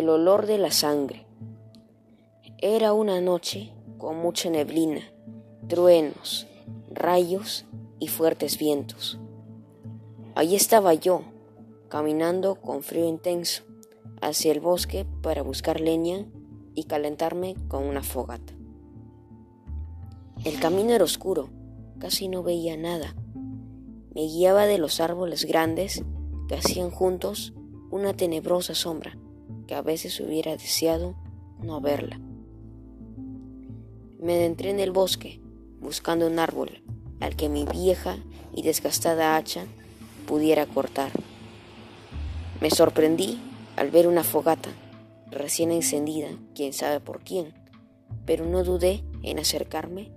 El olor de la sangre. Era una noche con mucha neblina, truenos, rayos y fuertes vientos. Allí estaba yo, caminando con frío intenso hacia el bosque para buscar leña y calentarme con una fogata. El camino era oscuro, casi no veía nada. Me guiaba de los árboles grandes que hacían juntos una tenebrosa sombra que a veces hubiera deseado no verla. Me adentré en el bosque buscando un árbol al que mi vieja y desgastada hacha pudiera cortar. Me sorprendí al ver una fogata recién encendida, quién sabe por quién, pero no dudé en acercarme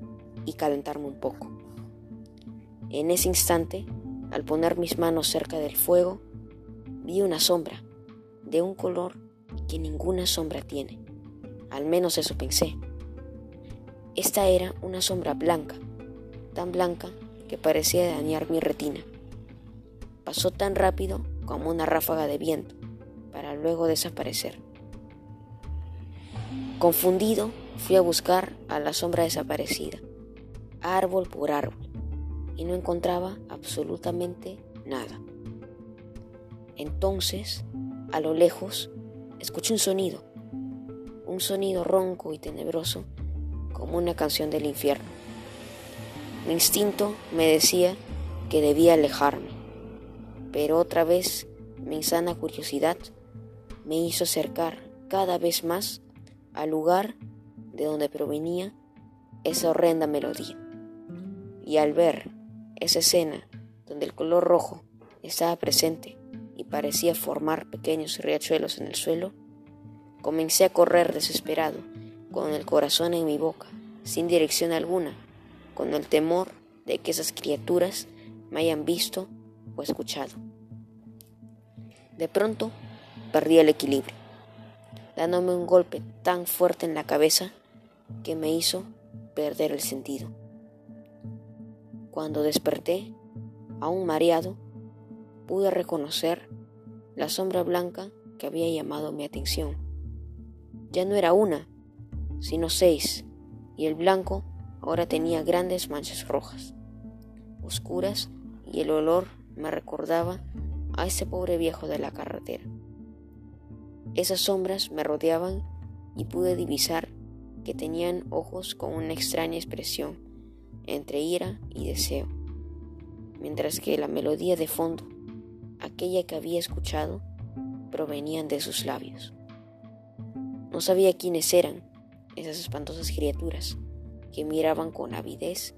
y calentarme un poco. En ese instante, al poner mis manos cerca del fuego, vi una sombra de un color que ninguna sombra tiene. Al menos eso pensé. Esta era una sombra blanca, tan blanca que parecía dañar mi retina. Pasó tan rápido como una ráfaga de viento, para luego desaparecer. Confundido, fui a buscar a la sombra desaparecida, árbol por árbol, y no encontraba absolutamente nada. Entonces, a lo lejos, escuché un sonido, un sonido ronco y tenebroso como una canción del infierno. Mi instinto me decía que debía alejarme, pero otra vez mi insana curiosidad me hizo acercar cada vez más al lugar de donde provenía esa horrenda melodía. Y al ver esa escena donde el color rojo estaba presente parecía formar pequeños riachuelos en el suelo, comencé a correr desesperado, con el corazón en mi boca, sin dirección alguna, con el temor de que esas criaturas me hayan visto o escuchado. De pronto perdí el equilibrio, dándome un golpe tan fuerte en la cabeza que me hizo perder el sentido. Cuando desperté, aún mareado, pude reconocer la sombra blanca que había llamado mi atención. Ya no era una, sino seis, y el blanco ahora tenía grandes manchas rojas, oscuras, y el olor me recordaba a ese pobre viejo de la carretera. Esas sombras me rodeaban y pude divisar que tenían ojos con una extraña expresión entre ira y deseo, mientras que la melodía de fondo aquella que había escuchado, provenían de sus labios. No sabía quiénes eran esas espantosas criaturas que miraban con avidez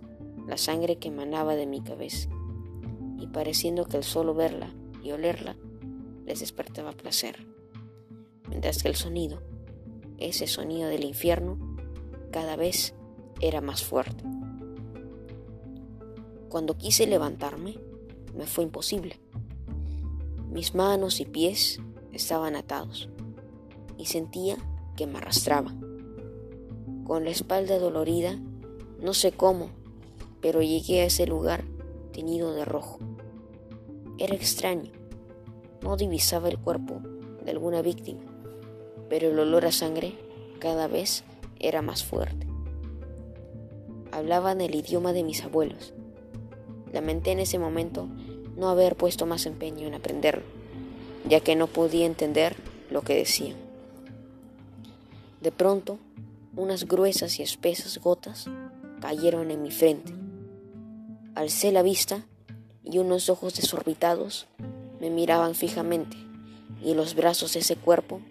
la sangre que emanaba de mi cabeza, y pareciendo que el solo verla y olerla les despertaba placer, mientras que el sonido, ese sonido del infierno, cada vez era más fuerte. Cuando quise levantarme, me fue imposible. Mis manos y pies estaban atados y sentía que me arrastraba. Con la espalda dolorida, no sé cómo, pero llegué a ese lugar teñido de rojo. Era extraño. No divisaba el cuerpo de alguna víctima, pero el olor a sangre cada vez era más fuerte. Hablaban el idioma de mis abuelos. Lamenté en ese momento no haber puesto más empeño en aprenderlo, ya que no podía entender lo que decían. De pronto, unas gruesas y espesas gotas cayeron en mi frente. Alcé la vista y unos ojos desorbitados me miraban fijamente y los brazos de ese cuerpo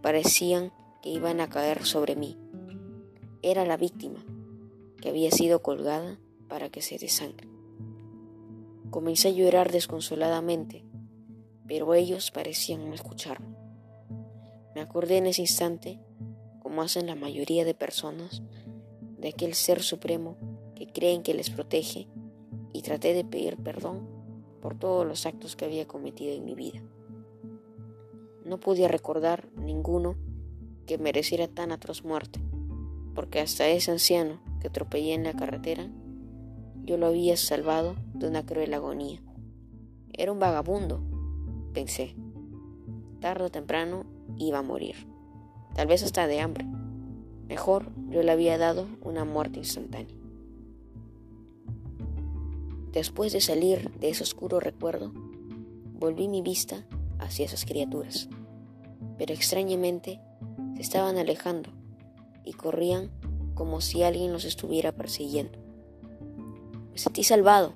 parecían que iban a caer sobre mí. Era la víctima que había sido colgada para que se desangre. Comencé a llorar desconsoladamente, pero ellos parecían no escucharme. Me acordé en ese instante, como hacen la mayoría de personas, de aquel ser supremo que creen que les protege y traté de pedir perdón por todos los actos que había cometido en mi vida. No podía recordar ninguno que mereciera tan atroz muerte, porque hasta ese anciano que atropellé en la carretera yo lo había salvado de una cruel agonía. Era un vagabundo, pensé. Tarde o temprano iba a morir. tal vez hasta de hambre. Mejor yo le había dado una muerte instantánea. Después de salir de ese oscuro recuerdo, volví mi vista hacia esas criaturas, pero extrañamente se estaban alejando y corrían como si alguien los estuviera persiguiendo. Me sentí salvado.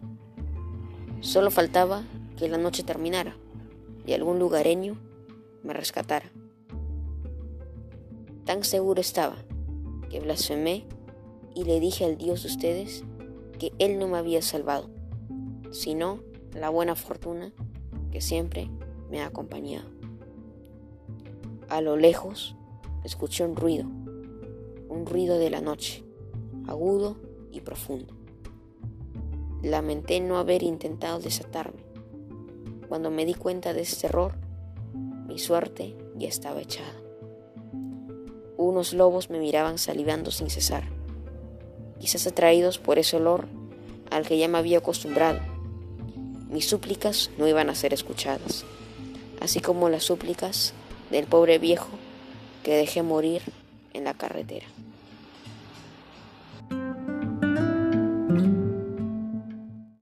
Solo faltaba que la noche terminara y algún lugareño me rescatara. Tan seguro estaba que blasfemé y le dije al Dios de ustedes que Él no me había salvado, sino la buena fortuna que siempre me ha acompañado. A lo lejos escuché un ruido, un ruido de la noche, agudo y profundo. Lamenté no haber intentado desatarme. Cuando me di cuenta de ese error, mi suerte ya estaba echada. Unos lobos me miraban salivando sin cesar, quizás atraídos por ese olor al que ya me había acostumbrado. Mis súplicas no iban a ser escuchadas, así como las súplicas del pobre viejo que dejé morir en la carretera.